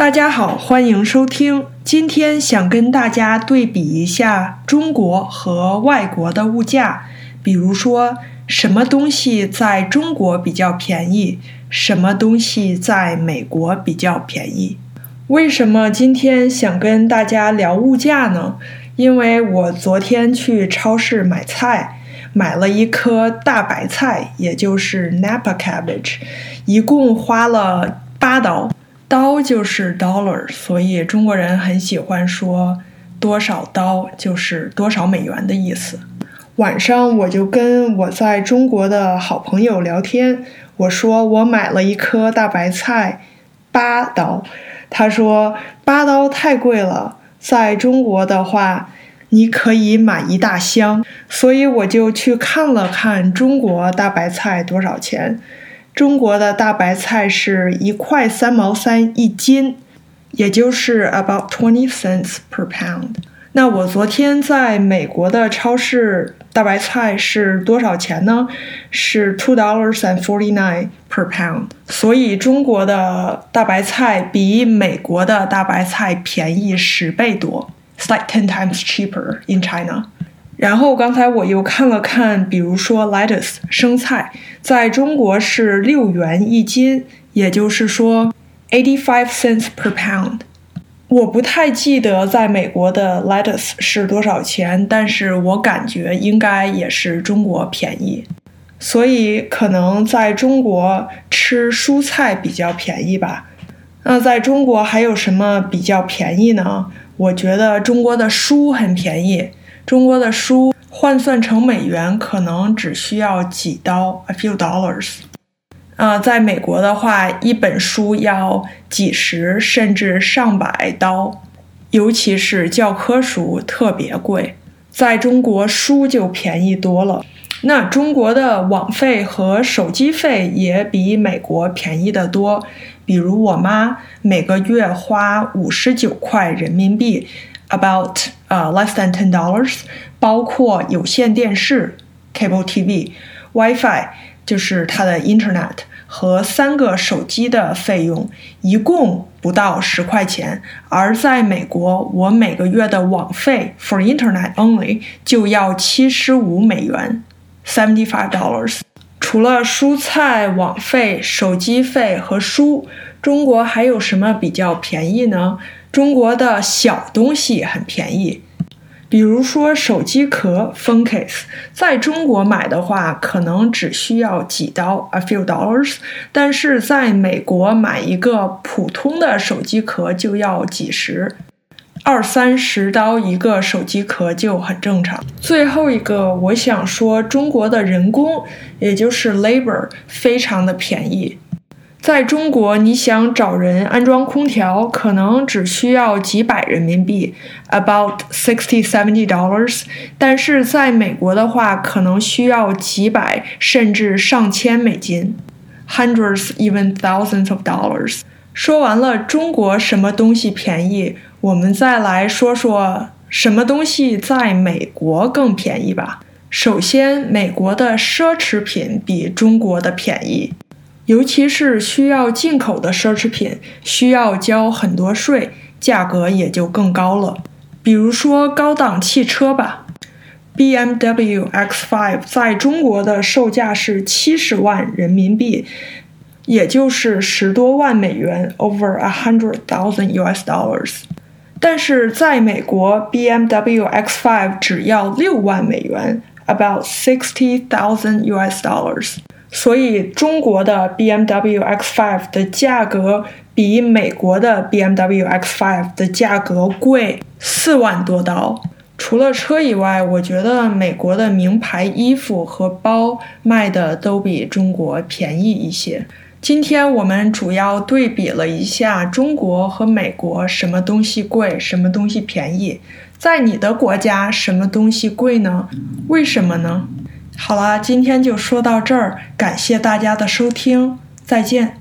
大家好，欢迎收听。今天想跟大家对比一下中国和外国的物价，比如说什么东西在中国比较便宜，什么东西在美国比较便宜。为什么今天想跟大家聊物价呢？因为我昨天去超市买菜，买了一颗大白菜，也就是 Napa cabbage，一共花了八刀。刀就是 dollar，所以中国人很喜欢说多少刀就是多少美元的意思。晚上我就跟我在中国的好朋友聊天，我说我买了一颗大白菜，八刀。他说八刀太贵了，在中国的话你可以买一大箱。所以我就去看了看中国大白菜多少钱。中国的大白菜是一块三毛三一斤，也就是 about twenty cents per pound。那我昨天在美国的超市，大白菜是多少钱呢？是 two dollars and forty nine per pound。所以中国的大白菜比美国的大白菜便宜十倍多，it's like ten times cheaper in China。 然后刚才我又看了看，比如说 lettuce 生菜，在中国是六元一斤，也就是说 eighty five cents per pound。我不太记得在美国的 lettuce 是多少钱，但是我感觉应该也是中国便宜，所以可能在中国吃蔬菜比较便宜吧。那在中国还有什么比较便宜呢？我觉得中国的书很便宜。中国的书换算成美元可能只需要几刀，a few dollars。啊，在美国的话，一本书要几十甚至上百刀，尤其是教科书特别贵。在中国，书就便宜多了。那中国的网费和手机费也比美国便宜得多。比如我妈每个月花五十九块人民币。About 呃 less than ten dollars，包括有线电视 cable TV、WiFi 就是它的 Internet 和三个手机的费用，一共不到十块钱。而在美国，我每个月的网费 for Internet only 就要七十五美元，seventy five dollars。除了蔬菜、网费、手机费和书，中国还有什么比较便宜呢？中国的小东西很便宜，比如说手机壳 phone case，在中国买的话可能只需要几刀 a few dollars，但是在美国买一个普通的手机壳就要几十，二三十刀一个手机壳就很正常。最后一个，我想说中国的人工，也就是 labor，非常的便宜。在中国，你想找人安装空调，可能只需要几百人民币，about sixty seventy dollars。但是在美国的话，可能需要几百甚至上千美金，hundreds even thousands of dollars。说完了中国什么东西便宜，我们再来说说什么东西在美国更便宜吧。首先，美国的奢侈品比中国的便宜。尤其是需要进口的奢侈品，需要交很多税，价格也就更高了。比如说高档汽车吧，BMW X5 在中国的售价是七十万人民币，也就是十多万美元，over a hundred thousand US dollars。但是在美国，BMW X5 只要六万美元，about sixty thousand US dollars。所以，中国的 BMW X5 的价格比美国的 BMW X5 的价格贵四万多刀。除了车以外，我觉得美国的名牌衣服和包卖的都比中国便宜一些。今天我们主要对比了一下中国和美国什么东西贵，什么东西便宜。在你的国家，什么东西贵呢？为什么呢？好啦，今天就说到这儿，感谢大家的收听，再见。